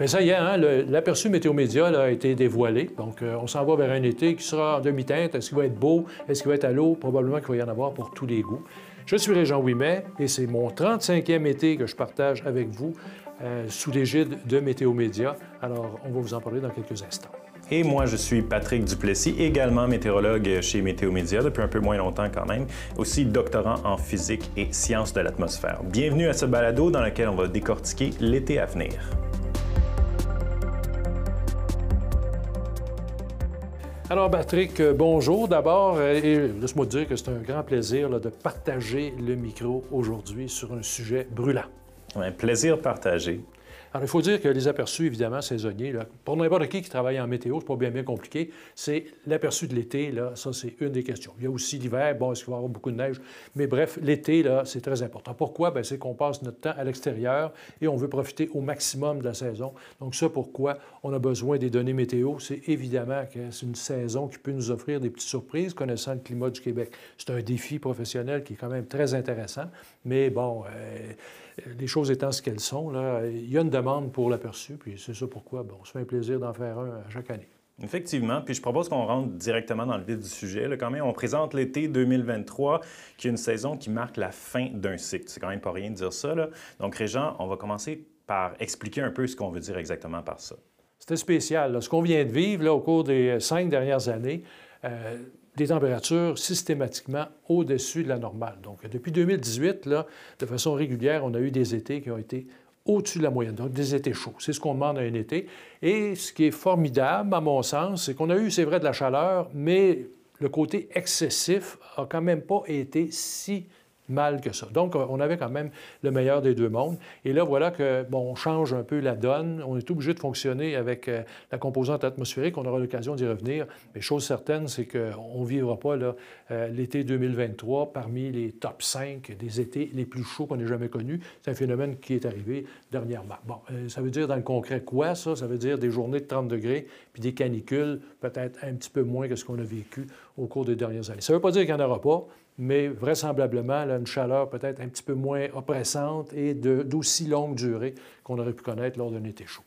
Bien, ça y est, hein, l'aperçu Météo Média a été dévoilé. Donc, euh, on s'en va vers un été qui sera en demi-teinte. Est-ce qu'il va être beau? Est-ce qu'il va être à l'eau? Probablement qu'il va y en avoir pour tous les goûts. Je suis Régent Ouimet et c'est mon 35e été que je partage avec vous euh, sous l'égide de Météo Média. Alors, on va vous en parler dans quelques instants. Et moi, je suis Patrick Duplessis, également météorologue chez Météo Média depuis un peu moins longtemps quand même, aussi doctorant en physique et sciences de l'atmosphère. Bienvenue à ce balado dans lequel on va décortiquer l'été à venir. Alors, Patrick, euh, bonjour d'abord. euh, Et laisse-moi dire que c'est un grand plaisir de partager le micro aujourd'hui sur un sujet brûlant. Un plaisir partagé. Alors, il faut dire que les aperçus, évidemment, saisonniers, là, pour n'importe qui qui travaille en météo, c'est pas bien bien compliqué, c'est l'aperçu de l'été, là, ça, c'est une des questions. Il y a aussi l'hiver, bon, est-ce qu'il va y avoir beaucoup de neige? Mais bref, l'été, là, c'est très important. Pourquoi? Bien, c'est qu'on passe notre temps à l'extérieur et on veut profiter au maximum de la saison. Donc, ça, pourquoi on a besoin des données météo? C'est évidemment que c'est une saison qui peut nous offrir des petites surprises, connaissant le climat du Québec. C'est un défi professionnel qui est quand même très intéressant, mais bon... euh, les choses étant ce qu'elles sont, là, il y a une demande pour l'aperçu, puis c'est ça pourquoi bon, on se fait un plaisir d'en faire un à chaque année. Effectivement, puis je propose qu'on rentre directement dans le vif du sujet. Là, quand même, on présente l'été 2023, qui est une saison qui marque la fin d'un cycle. C'est quand même pas rien de dire ça. Là. Donc, Régent, on va commencer par expliquer un peu ce qu'on veut dire exactement par ça. C'était spécial. là. Ce qu'on vient de vivre là, au cours des cinq dernières années, euh, des températures systématiquement au-dessus de la normale. Donc, depuis 2018, là, de façon régulière, on a eu des étés qui ont été au-dessus de la moyenne, donc des étés chauds. C'est ce qu'on demande à un été. Et ce qui est formidable, à mon sens, c'est qu'on a eu, c'est vrai, de la chaleur, mais le côté excessif a quand même pas été si mal que ça. Donc, euh, on avait quand même le meilleur des deux mondes. Et là, voilà que, bon, on change un peu la donne. On est obligé de fonctionner avec euh, la composante atmosphérique. On aura l'occasion d'y revenir. Mais chose certaine, c'est qu'on ne vivra pas euh, l'été 2023 parmi les top 5 des étés les plus chauds qu'on ait jamais connus. C'est un phénomène qui est arrivé dernièrement. Bon, ça veut dire dans le concret quoi, ça? Ça veut dire des journées de 30 degrés puis des canicules, peut-être un petit peu moins que ce qu'on a vécu au cours des dernières années. Ça ne veut pas dire qu'il n'y en aura pas, mais vraisemblablement, là, une chaleur peut-être un petit peu moins oppressante et d'aussi longue durée qu'on aurait pu connaître lors d'un été chaud.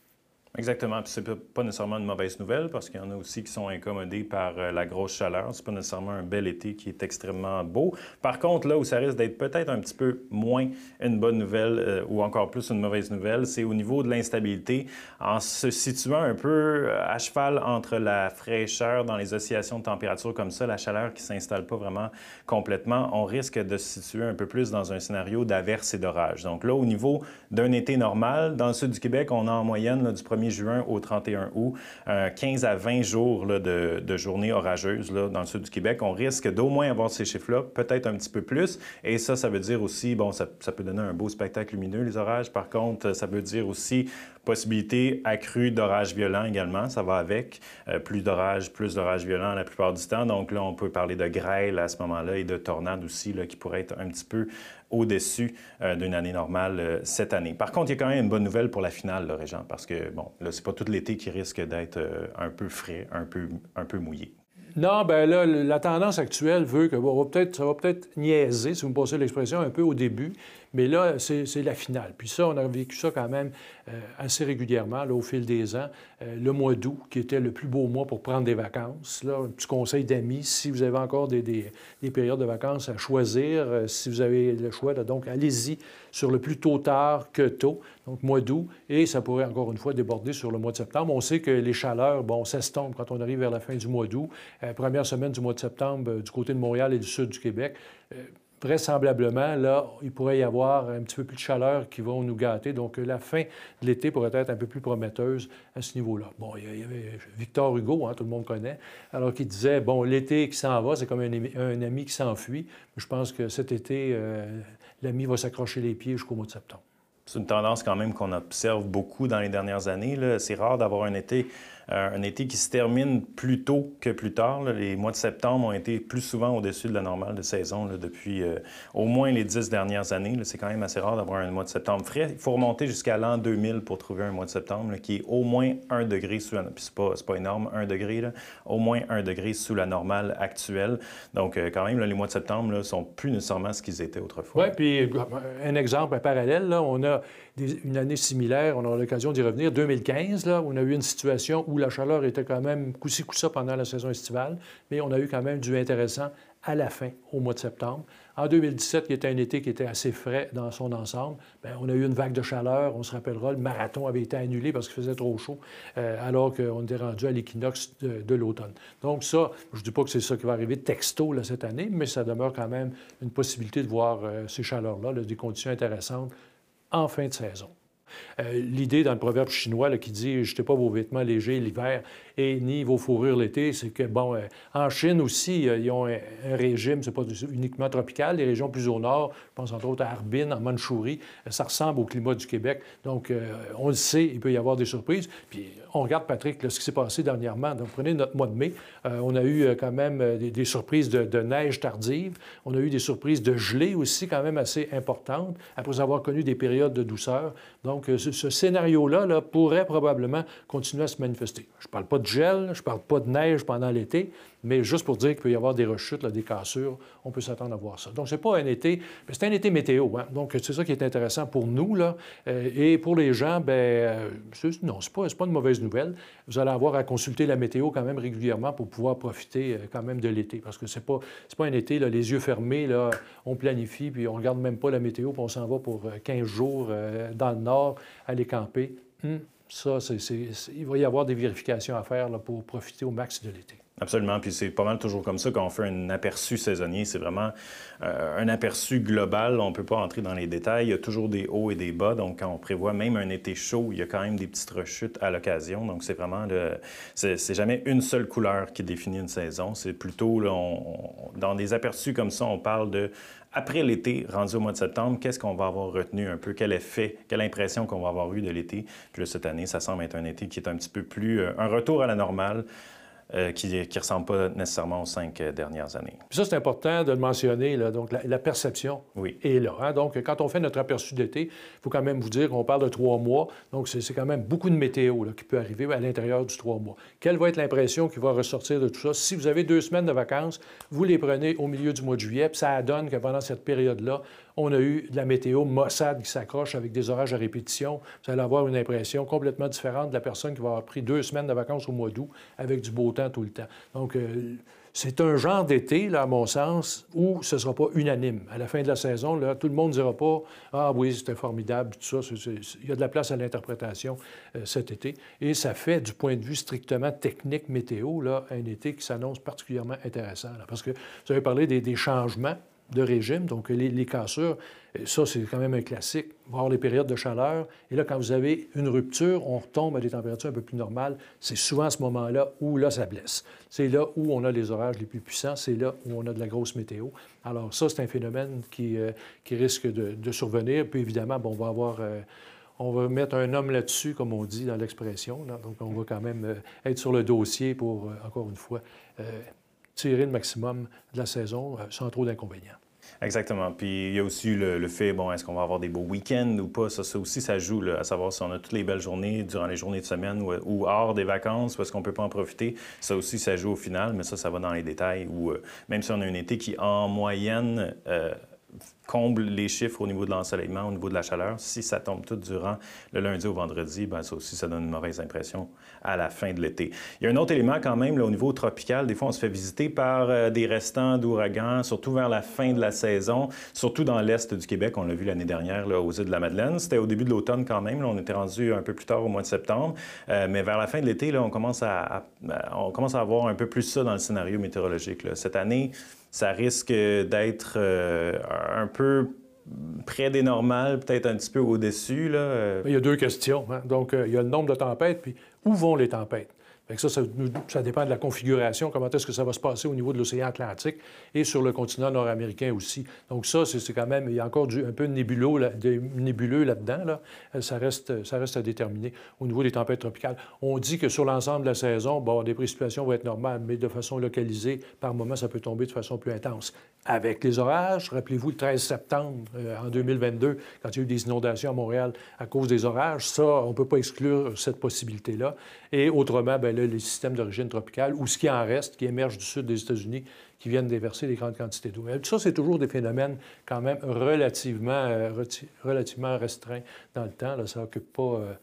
Exactement. Puis c'est pas nécessairement une mauvaise nouvelle parce qu'il y en a aussi qui sont incommodés par euh, la grosse chaleur. C'est pas nécessairement un bel été qui est extrêmement beau. Par contre, là où ça risque d'être peut-être un petit peu moins une bonne nouvelle euh, ou encore plus une mauvaise nouvelle, c'est au niveau de l'instabilité en se situant un peu euh, à cheval entre la fraîcheur dans les oscillations de température comme ça, la chaleur qui s'installe pas vraiment complètement, on risque de se situer un peu plus dans un scénario d'averse et d'orage. Donc là, au niveau d'un été normal, dans le sud du Québec, on a en moyenne du 1er juin au 31 août, euh, 15 à 20 jours de, de journées orageuses dans le sud du Québec. On risque d'au moins avoir ces chiffres-là, peut-être un petit peu plus. Et ça, ça veut dire aussi, bon, ça, peut donner un beau spectacle lumineux, les orages. Par contre, ça veut dire aussi possibilité accrue d'orages violents également. Ça va avec. Euh, plus d'orages, plus d'orages violents la plupart du temps. Donc là, on peut parler de grêle à ce moment-là et de tornades aussi, qui pourraient être un petit peu au-dessus euh, d'une année normale euh, cette année. Par contre, il y a quand même une bonne nouvelle pour la finale, là, Régent, parce que, bon, là, c'est pas tout l'été qui risque d'être euh, un peu frais, un peu, un peu mouillé. Non, ben là, la tendance actuelle veut que bon, on va peut-être, ça va peut-être niaiser, si vous me passez l'expression, un peu au début, mais là, c'est la finale. Puis ça, on a vécu ça quand même euh, assez régulièrement là, au fil des ans. Euh, le mois d'août, qui était le plus beau mois pour prendre des vacances, là, un petit conseil d'amis, si vous avez encore des, des- des périodes de vacances à choisir, euh, si vous avez le choix, donc allez-y sur le plus tôt tard que tôt, donc mois d'août, et ça pourrait encore une fois déborder sur le mois de septembre. On sait que les chaleurs, bon, s'estompent quand on arrive vers la fin du mois d'août. Première semaine du mois de septembre du côté de Montréal et du sud du Québec. Vraisemblablement, là, il pourrait y avoir un petit peu plus de chaleur qui vont nous gâter. Donc, la fin de l'été pourrait être un peu plus prometteuse à ce niveau-là. Bon, il y avait Victor Hugo, hein, tout le monde connaît, alors qu'il disait, bon, l'été qui s'en va, c'est comme un, ami- qui s'enfuit. Je pense que cet été, euh, l'ami va s'accrocher les pieds jusqu'au mois de septembre. C'est une tendance quand même qu'on observe beaucoup dans les dernières années. C'est rare d'avoir un été un été qui se termine plus tôt que plus tard. Les mois de septembre ont été plus souvent au-dessus de la normale de saison depuis au moins les dix dernières années. C'est quand même assez rare d'avoir un mois de septembre frais. Il faut remonter jusqu'à l'an 2000 pour trouver un mois de septembre qui est au moins un degré sous la... Puis pas, énorme, un degré, au moins un degré sous la normale actuelle. Donc, quand même, les mois de septembre sont plus nécessairement ce qu'ils étaient autrefois. Oui, puis un exemple, un parallèle, on a une année similaire, on aura l'occasion d'y revenir, 2015, là, on a eu une situation où la chaleur était quand même coussi coussa pendant la saison estivale, mais on a eu quand même du intéressant à la fin, au mois de septembre. En 2017, qui était un été qui était assez frais dans son ensemble, bien, on a eu une vague de chaleur. On se rappellera, le marathon avait été annulé parce qu'il faisait trop chaud, euh, alors qu'on était rendu à l'équinoxe de, l'automne. Donc ça, je ne dis pas que c'est ça qui va arriver texto là, cette année, mais ça demeure quand même une possibilité de voir euh, ces chaleurs-là, des conditions intéressantes en fin de saison. Euh, l'idée dans le proverbe chinois qui dit Jetez pas vos vêtements légers l'hiver et ni vos fourrures l'été, c'est que, bon, euh, en Chine aussi, euh, ils ont un, régime, c'est pas uniquement tropical, les régions plus au nord, je pense entre autres à Harbin, en Mandchourie, ça ressemble au climat du Québec. Donc, on le sait, il peut y avoir des surprises. Puis, on regarde, Patrick, ce qui s'est passé dernièrement. Donc, prenez notre mois de mai. on a eu quand même des, surprises de, neige tardive. On a eu des surprises de gelée aussi, quand même assez importantes, après avoir connu des périodes de douceur. Donc, ce, scénario-là là, pourrait probablement continuer à se manifester. Je parle pas gel, je ne parle pas de neige pendant l'été, mais juste pour dire qu'il peut y avoir des rechutes, des cassures, on peut s'attendre à voir ça. Donc, ce n'est pas un été, mais c'est un été météo. Hein? Donc, c'est ça qui est intéressant pour nous. Là. Euh, et pour les gens, ben euh, non, ce n'est pas, pas une mauvaise nouvelle. Vous allez avoir à consulter la météo quand même régulièrement pour pouvoir profiter euh, quand même de l'été. Parce que ce n'est pas, pas un été, là, les yeux fermés, là, on planifie, puis on ne regarde même pas la météo, puis on s'en va pour 15 jours dans le nord, aller camper. Hum, ça, il va y avoir des vérifications à faire là, pour profiter au max de l'été. Absolument. Puis c'est pas mal toujours comme ça quand on fait un aperçu saisonnier. C'est vraiment euh, un aperçu global. On ne peut pas entrer dans les détails. Il y a toujours des hauts et des bas. Donc, quand on prévoit même un été chaud, il y a quand même des petites rechutes à l'occasion. Donc, c'est vraiment le... C'est jamais une seule couleur qui définit une saison. C'est plutôt, dans des aperçus comme ça, on parle de après l'été, rendu au mois de septembre, qu'est-ce qu'on va avoir retenu un peu? Quel effet, quelle impression qu'on va avoir eu de l'été? Puis là, cette année, ça semble être un été qui est un petit peu plus... Euh, un retour à la normale. Euh, qui ne ressemble pas nécessairement aux cinq euh, dernières années. Puis ça, c'est important de le mentionner. Là. Donc, la, perception oui. est là. Hein. Donc, quand on fait notre aperçu d'été, il faut quand même vous dire qu'on parle de trois mois. Donc, c'est quand même beaucoup de météo là, qui peut arriver à l'intérieur du trois mois. Quelle va être l'impression qui va ressortir de tout ça? Si vous avez deux semaines de vacances, vous les prenez au milieu du mois de juillet, puis ça donne que pendant cette période-là, on a eu de la météo maussade qui s'accroche avec des orages à répétition. Vous allez avoir une impression complètement différente de la personne qui va avoir pris deux semaines de vacances au mois d'août avec du beau temps tout le temps. Donc, euh, c'est un genre d'été, là, à mon sens, où ce ne sera pas unanime. À la fin de la saison, là, tout le monde ne dira pas Ah oui, c'était formidable, tout ça. Il y a de la place à l'interprétation euh, cet été. Et ça fait, du point de vue strictement technique météo, là, un été qui s'annonce particulièrement intéressant. parce que vous avez parlé des changements de régime, donc les, cassures, ça, c'est quand même un classique, voir les périodes de chaleur. Et là, quand vous avez une rupture, on retombe à des températures un peu plus normales. C'est souvent à ce moment-là où là, ça blesse. C'est là où on a les orages les plus puissants, c'est là où on a de la grosse météo. Alors ça, c'est un phénomène qui, euh, qui risque de, survenir. Puis évidemment, bon, on va avoir... Euh, on va mettre un homme là-dessus, comme on dit dans l'expression. Donc, on va quand même euh, être sur le dossier pour, encore une fois, tirer le maximum de la saison sans trop d'inconvénients. Exactement. Puis il y a aussi le, fait, bon, est-ce qu'on va avoir des beaux week-ends ou pas? Ça, aussi, ça joue, à savoir si on a toutes les belles journées durant les journées de semaine ou, hors des vacances, parce qu'on ne peut pas en profiter? Ça aussi, ça joue au final, mais ça, ça va dans les détails. Où, euh, même si on a un été qui, en moyenne, euh, comble les chiffres au niveau de l'ensoleillement, au niveau de la chaleur. Si ça tombe tout durant le lundi au vendredi, bien, ça aussi, ça donne une mauvaise impression à la fin de l'été. Il y a un autre élément quand même, au niveau tropical, des fois, on se fait visiter par euh, des restants d'ouragans, surtout vers la fin de la saison, surtout dans l'est du Québec. On l'a vu l'année dernière là, aux îles de la Madeleine. C'était au début de l'automne quand même. On était rendu un peu plus tard au mois de septembre. Euh, mais vers la fin de l'été, on commence à, on commence à avoir un peu plus ça dans le scénario météorologique. Cette année, ça risque d'être euh, un peu près des normales, peut-être un petit peu au-dessus. Il y a deux questions. Hein. Donc, euh, il y a le nombre de tempêtes, puis où vont les tempêtes? Ça, dépend de la configuration, comment est-ce que ça va se passer au niveau de l'océan Atlantique et sur le continent nord-américain aussi. Donc ça, c'est quand même, il y a encore un peu de nébuleux, là-dedans. Là. Euh, ça, reste, ça reste à déterminer au niveau des tempêtes tropicales. On dit que sur l'ensemble de la saison, bon, des précipitations vont être normales, mais de façon localisée, par moment, ça peut tomber de façon plus intense. Avec les orages, rappelez-vous le 13 septembre euh, en 2022, quand il y a eu des inondations à Montréal à cause des orages, ça, on ne peut pas exclure cette possibilité-là. Et autrement, bien, les systèmes d'origine tropicale ou ce qui en reste, qui émerge du sud des États-Unis, qui viennent déverser des grandes quantités d'eau. Ça, c'est toujours des phénomènes quand même relativement, euh, relativement restreints dans le temps. ça n'occupe pas euh,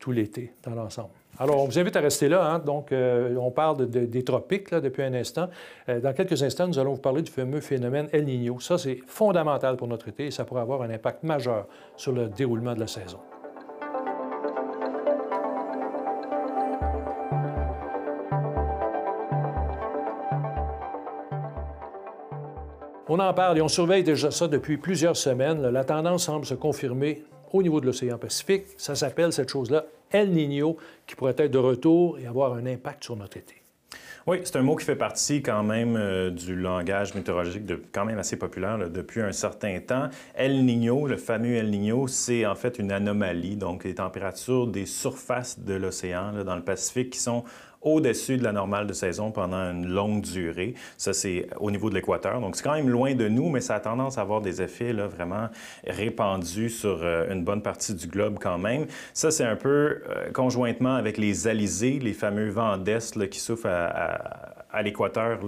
tout l'été dans l'ensemble. Alors, on vous invite à rester là. Hein. Donc, euh, on parle des tropiques là, depuis un instant. dans quelques instants, nous allons vous parler du fameux phénomène El Niño. Ça, c'est fondamental pour notre été et ça pourrait avoir un impact majeur sur le déroulement de la saison. On en parle et on surveille déjà ça depuis plusieurs semaines. La tendance semble se confirmer au niveau de l'océan Pacifique. Ça s'appelle cette chose-là El Niño, qui pourrait être de retour et avoir un impact sur notre été. Oui, c'est un mot qui fait partie quand même euh, du langage météorologique quand même assez populaire depuis un certain temps. El Niño, le fameux El Niño, c'est en fait une anomalie, donc les températures des surfaces de l'océan dans le Pacifique qui sont au-dessus de la normale de saison pendant une longue durée. Ça, c'est au niveau de l'équateur. Donc, c'est quand même loin de nous, mais ça a tendance à avoir des effets là, vraiment répandus sur euh, une bonne partie du globe quand même. Ça, c'est un peu euh, conjointement avec les alizés, les fameux vents d'Est qui souffrent à à l'équateur,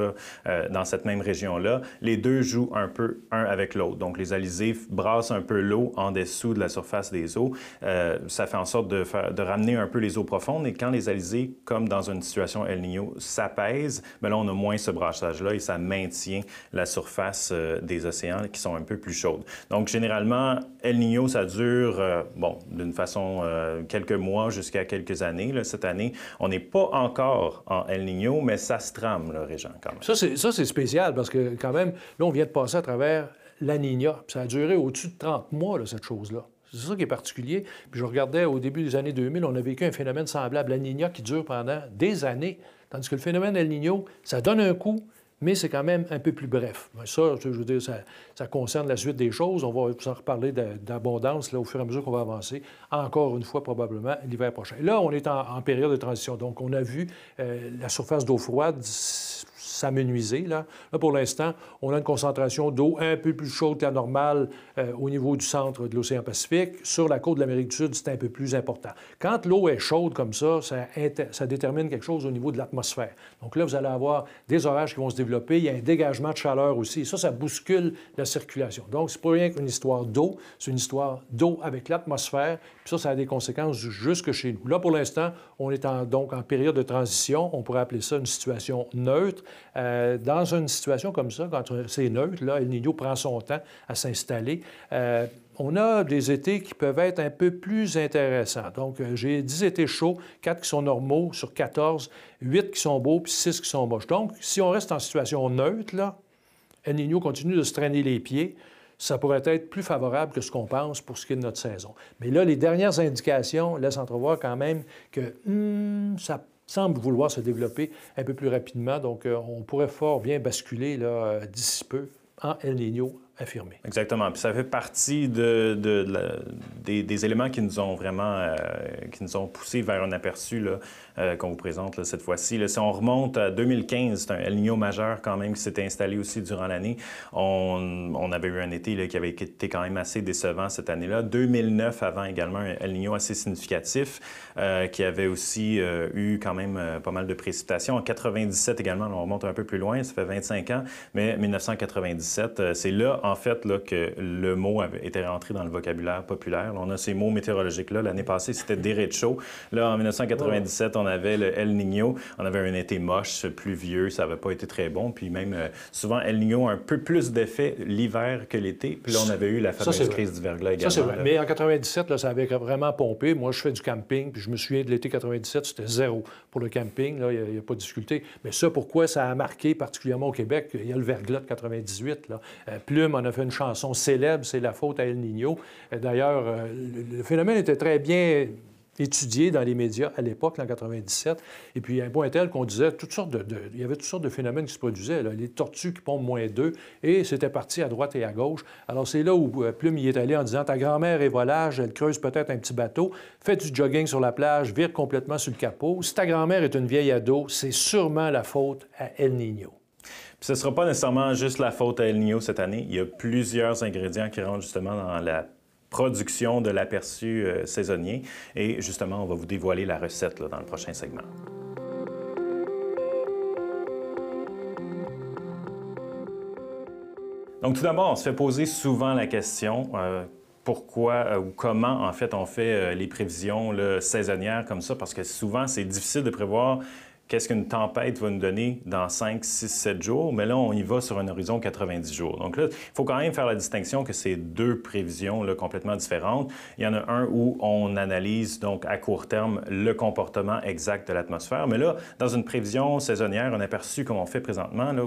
euh, dans cette même région-là, les deux jouent un peu un avec l'autre. Donc, les alizés brassent un peu l'eau en dessous de la surface des eaux. Euh, ça fait en sorte de, de, ramener un peu les eaux profondes. Et quand les alizés, comme dans une situation El Niño, s'apaisent, bien là, on a moins ce brassage-là et ça maintient la surface euh, des océans qui sont un peu plus chaudes. Donc, généralement, El Niño, ça dure, bon, d'une façon, quelques mois jusqu'à quelques années. Cette année, on n'est pas encore en El Niño, mais ça se ça, c'est spécial parce que, quand même, là, on vient de passer à travers la Nina. Ça a duré au-dessus de 30 mois, cette chose-là. C'est ça qui est particulier. Puis je regardais au début des années 2000, on a vécu un phénomène semblable à Nina qui dure pendant des années. Tandis que le phénomène El Niño, ça donne un coup, mais c'est quand même un peu plus bref. Ça, je veux dire, ça, concerne la suite des choses. On va en reparler d'abondance au fur et à mesure qu'on va avancer, encore une fois probablement l'hiver prochain. Là, on est en, période de transition. Donc, on a vu euh, la surface d'eau froide s'amenuiser. Là. pour l'instant, on a une concentration d'eau un peu plus chaude que la euh, au niveau du centre de l'océan Pacifique. Sur la côte de l'Amérique du Sud, c'est un peu plus important. Quand l'eau est chaude comme ça, ça, ça, détermine quelque chose au niveau de l'atmosphère. Donc là, vous allez avoir des orages qui vont se développer. Il y a un dégagement de chaleur aussi. Ça, ça bouscule la circulation. Donc, c'est pas rien qu'une histoire d'eau. C'est une histoire d'eau avec l'atmosphère. Puis ça, ça a des conséquences jusque chez nous. Là, pour l'instant, on est donc en période de transition. On pourrait appeler ça une situation neutre. Euh, dans une situation comme ça, quand c'est neutre, là, El Niño prend son temps à s'installer. Euh, on a des étés qui peuvent être un peu plus intéressants. Donc, euh, j'ai 10 étés chauds, 4 qui sont normaux sur 14, 8 qui sont beaux, puis 6 qui sont moches. Donc, si on reste en situation neutre, là, El Niño continue de se traîner les pieds, ça pourrait être plus favorable que ce qu'on pense pour ce qui est de notre saison. Mais là, les dernières indications laissent entrevoir quand même que hmm, ça semble vouloir se développer un peu plus rapidement. Donc, euh, on pourrait fort bien basculer euh, d'ici peu en El Niño Exactement. Puis ça fait partie de, des, éléments qui nous ont vraiment euh, qui nous ont poussé vers un aperçu là, qu'on vous présente cette fois-ci. Si on remonte à 2015, c'est un El Niño majeur quand même qui s'était installé aussi durant l'année. On, on, avait eu un été qui avait été quand même assez décevant cette année-là. 2009 avant également un El Niño assez significatif. Euh, qui avait aussi euh, eu quand même euh, pas mal de précipitations. En 97 également, on remonte un peu plus loin, ça fait 25 ans, mais 1997, c'est là, en fait, là, que le mot avait été rentré dans le vocabulaire populaire. on a ces mots météorologiques-là. L'année passée, c'était derecho. Là, en 1997, on avait le El Niño. On avait un été moche, pluvieux, ça n'avait pas été très bon. Puis même, souvent, El Niño a un peu plus d'effet l'hiver que l'été. Puis là, on avait eu la fameuse crise du verglas également. Ça, c'est vrai. Mais en 97, là, ça avait vraiment pompé. Moi, je fais du camping, puis je me souviens de l'été 97, c'était zéro pour le camping, il n'y a, pas de difficulté. Mais ça, pourquoi ça a marqué particulièrement au Québec? Il y a le verglas de 98. Là. Euh, Plume en a fait une chanson célèbre, c'est la faute à El Niño. Euh, d'ailleurs, euh, le, phénomène était très bien étudié dans les médias à l'époque, en 97. Et puis, un point tel qu'on disait toutes sortes de, Il y avait toutes sortes de phénomènes qui se produisaient. Les tortues qui pompent moins d'eux, et c'était parti à droite et à gauche. Alors, c'est là où euh, Plume y est allé en disant Ta grand-mère est volage, elle creuse peut-être un petit bateau, fait du jogging sur la plage, vire complètement sur le capot. Si ta grand-mère est une vieille ado, c'est sûrement la faute à El Niño. Ce ne sera pas nécessairement juste la faute à El Niño cette année. Il y a plusieurs ingrédients qui rentrent justement dans la production de l'aperçu euh, saisonnier. Et justement, on va vous dévoiler la recette dans le prochain segment. Donc tout d'abord, on se fait poser souvent la question euh, pourquoi euh, ou comment en fait on fait les prévisions saisonnières comme ça parce que souvent c'est difficile de prévoir qu'est-ce qu'une tempête va nous donner dans 5, 6, 7 jours, mais là, on y va sur un horizon 90 jours. Donc là, il faut quand même faire la distinction que c'est deux prévisions là, complètement différentes. Il y en a un où on analyse donc à court terme le comportement exact de l'atmosphère, mais là, dans une prévision saisonnière, un aperçu comme on fait présentement, là,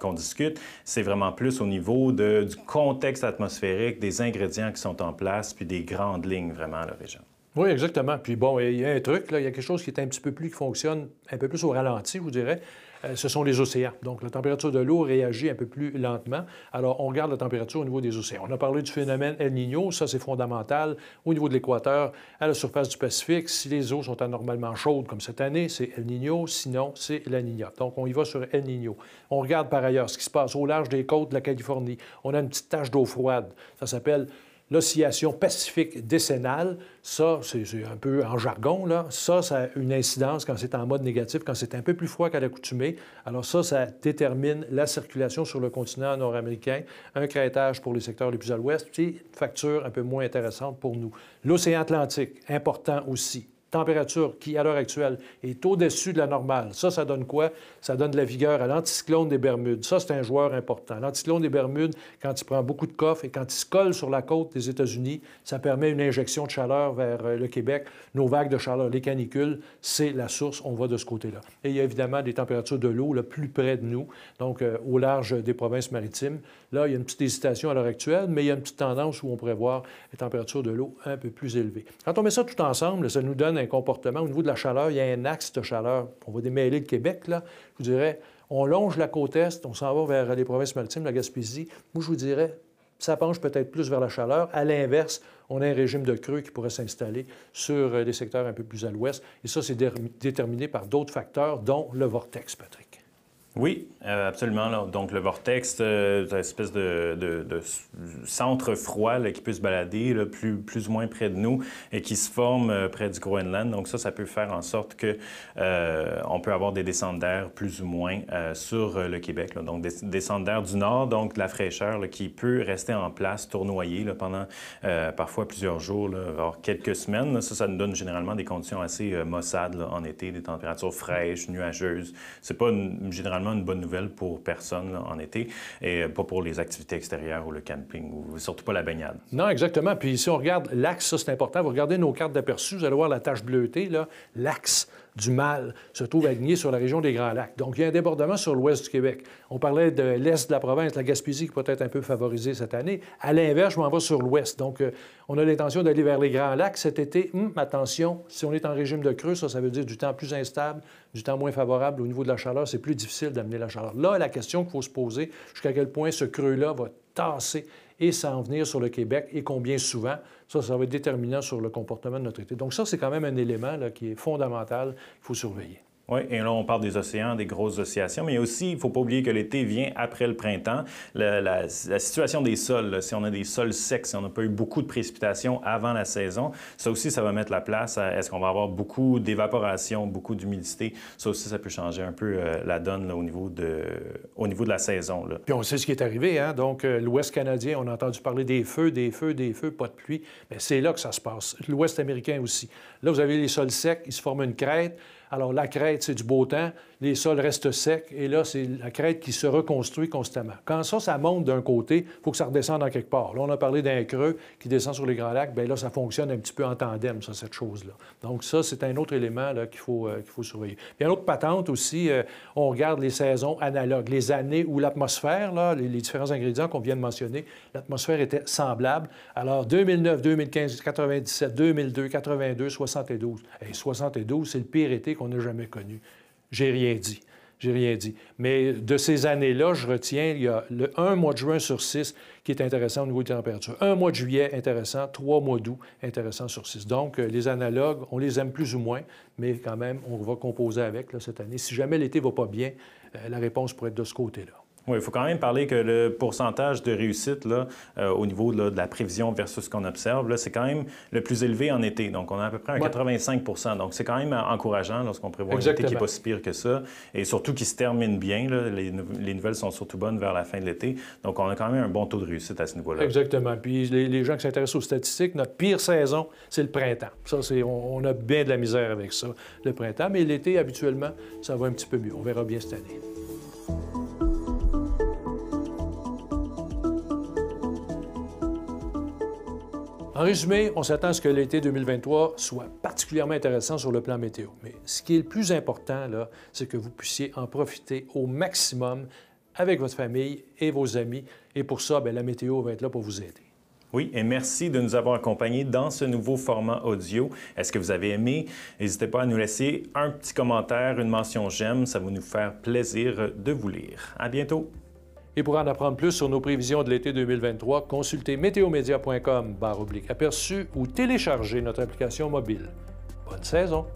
qu'on discute, c'est vraiment plus au niveau du contexte atmosphérique, des ingrédients qui sont en place, puis des grandes lignes vraiment à l'origine. Oui, exactement. Puis bon, il y a un truc, là, il y a quelque chose qui est un petit peu plus, qui fonctionne un peu plus au ralenti, je vous dirais. Euh, ce sont les océans. Donc, la température de l'eau réagit un peu plus lentement. Alors, on regarde la température au niveau des océans. On a parlé du phénomène El Niño, ça c'est fondamental. Au niveau de l'équateur, à la surface du Pacifique, si les eaux sont anormalement chaudes comme cette année, c'est El Niño, sinon c'est La Niña. Donc, on y va sur El Niño. On regarde par ailleurs ce qui se passe au large des côtes de la Californie. On a une petite tache d'eau froide. Ça s'appelle l'oscillation pacifique décennale, ça, c'est un peu en jargon, là, ça, ça a une incidence quand c'est en mode négatif, quand c'est un peu plus froid qu'à l'accoutumée. Alors ça, ça détermine la circulation sur le continent nord-américain, un crêtage pour les secteurs les plus à l'ouest, puis facture un peu moins intéressante pour nous. L'océan Atlantique, important aussi température qui, à l'heure actuelle, est au-dessus de la normale. Ça, ça donne quoi? Ça donne de la vigueur à l'anticyclone des Bermudes. Ça, c'est un joueur important. L'anticyclone des Bermudes, quand il prend beaucoup de coffre et quand il se colle sur la côte des États-Unis, ça permet une injection de chaleur vers euh, le Québec. Nos vagues de chaleur, les canicules, c'est la source. On va de ce côté-là. Et il y a évidemment des températures de l'eau le plus près de nous, donc euh, au large des provinces maritimes. Là, il y a une petite hésitation à l'heure actuelle, mais il y a une petite tendance où on pourrait voir les températures de l'eau un peu plus élevées. Quand on met ça tout ensemble, ça nous donne comportement. Au niveau de la chaleur, il y a un axe de chaleur. On va démêler le Québec, là. Je vous dirais, on longe la côte Est, on s'en va vers les provinces maritimes, la Gaspésie. Moi, je vous dirais, ça penche peut-être plus vers la chaleur. À l'inverse, on a un régime de creux qui pourrait s'installer sur les secteurs un peu plus à l'ouest. Et ça, c'est déterminé par d'autres facteurs, dont le vortex, Patrick. Oui, euh, absolument. Donc, le vortex, euh, une espèce de, centre froid qui peut se balader plus, ou moins près de nous et qui se forme euh, près du Groenland. Donc, ça, ça peut faire en sorte que on peut avoir des descentes d'air plus ou moins sur le Québec. Donc, des descentes d'air du nord, donc de la fraîcheur qui peut rester en place, tournoyer pendant parfois plusieurs jours, voire quelques semaines. Ça, ça nous donne généralement des conditions assez maussades en été, des températures fraîches, nuageuses. C'est pas généralement une bonne nouvelle pour personne en été et pas pour les activités extérieures ou le camping ou surtout pas la baignade. Non, exactement. Puis si on regarde l'axe, ça c'est important. Vous regardez nos cartes d'aperçu, vous allez voir la tache bleutée, là, l'axe du mal se trouve aligné sur la région des Grands Lacs. Donc, il y a un débordement sur l'ouest du Québec. On parlait de l'est de la province, la Gaspésie qui peut être un peu favorisée cette année. À l'inverse, je m'en vais sur l'ouest. Donc, euh, on a l'intention d'aller vers les Grands Lacs cet été. Hum, attention, si on est en régime de creux, ça, ça veut dire du temps plus instable, du temps moins favorable au niveau de la chaleur. C'est plus difficile d'amener la chaleur. Là, la question qu'il faut se poser, jusqu'à quel point ce creux-là va tasser et s'en venir sur le Québec et combien souvent. Ça, ça va être déterminant sur le comportement de notre été. Donc ça, c'est quand même un élément qui est fondamental qu'il faut surveiller. Oui, et là, on parle des océans, des grosses oscillations, mais aussi, il ne faut pas oublier que l'été vient après le printemps. La, situation des sols, si on a des sols secs, si on n'a pas eu beaucoup de précipitations avant la saison, ça aussi, ça va mettre la place à est-ce qu'on va avoir beaucoup d'évaporation, beaucoup d'humidité. Ça aussi, ça peut changer un peu euh, la donne au, niveau de, au niveau de la saison. Là. Puis on sait ce qui est arrivé, hein? Donc, euh, l'Ouest canadien, on a entendu parler des feux, des feux, des feux, pas de pluie. Mais c'est là que ça se passe. L'Ouest américain aussi. Là, vous avez les sols secs, ils se forment une crête. Alors, la crête, c'est du beau temps, les sols restent secs, et là, c'est la crête qui se reconstruit constamment. Quand ça, ça monte d'un côté, il faut que ça redescende en quelque part. Là, on a parlé d'un creux qui descend sur les Grands Lacs, bien là, ça fonctionne un petit peu en tandem, ça, cette chose-là. Donc, ça, c'est un autre élément qu'il faut, euh, qu'il faut surveiller. Puis, une autre patente aussi, euh, on regarde les saisons analogues, les années où l'atmosphère, les, les différents ingrédients qu'on vient de mentionner, l'atmosphère était semblable. Alors, 2009, 2015, 97, 2002, 82, 72. Et 72, c'est le pire été qu'on n'a jamais connu. J'ai rien dit. J'ai rien dit. Mais de ces années-là, je retiens, il y a le, un mois de juin sur six qui est intéressant au niveau des températures. Un mois de juillet, intéressant. Trois mois d'août, intéressant sur six. Donc, euh, les analogues, on les aime plus ou moins, mais quand même, on va composer avec cette année. Si jamais l'été ne va pas bien, euh, la réponse pourrait être de ce côté-là. Oui, il faut quand même parler que le pourcentage de réussite là, euh, au niveau de la prévision versus ce qu'on observe, c'est quand même le plus élevé en été. Donc, on a à peu près un 85% Donc, c'est quand même encourageant lorsqu'on prévoit un été qui n'est pas si pire que ça. Et surtout qui se termine bien. Là. Les, les, nouvelles sont surtout bonnes vers la fin de l'été. Donc, on a quand même un bon taux de réussite à ce niveau-là. Exactement. Puis, les, les gens qui s'intéressent aux statistiques, notre pire saison, c'est le printemps. Ça, c'est, on, on a bien de la misère avec ça, le printemps. Mais l'été, habituellement, ça va un petit peu mieux. On verra bien cette année. En résumé, on s'attend à ce que l'été 2023 soit particulièrement intéressant sur le plan météo. Mais ce qui est le plus important, c'est que vous puissiez en profiter au maximum avec votre famille et vos amis. Et pour ça, bien, la météo va être là pour vous aider. Oui, et merci de nous avoir accompagnés dans ce nouveau format audio. Est-ce que vous avez aimé? N'hésitez pas à nous laisser un petit commentaire, une mention j'aime. Ça va nous faire plaisir de vous lire. À bientôt! Et pour en apprendre plus sur nos prévisions de l'été 2023, consultez météomédia.com aperçu ou téléchargez notre application mobile. Bonne saison!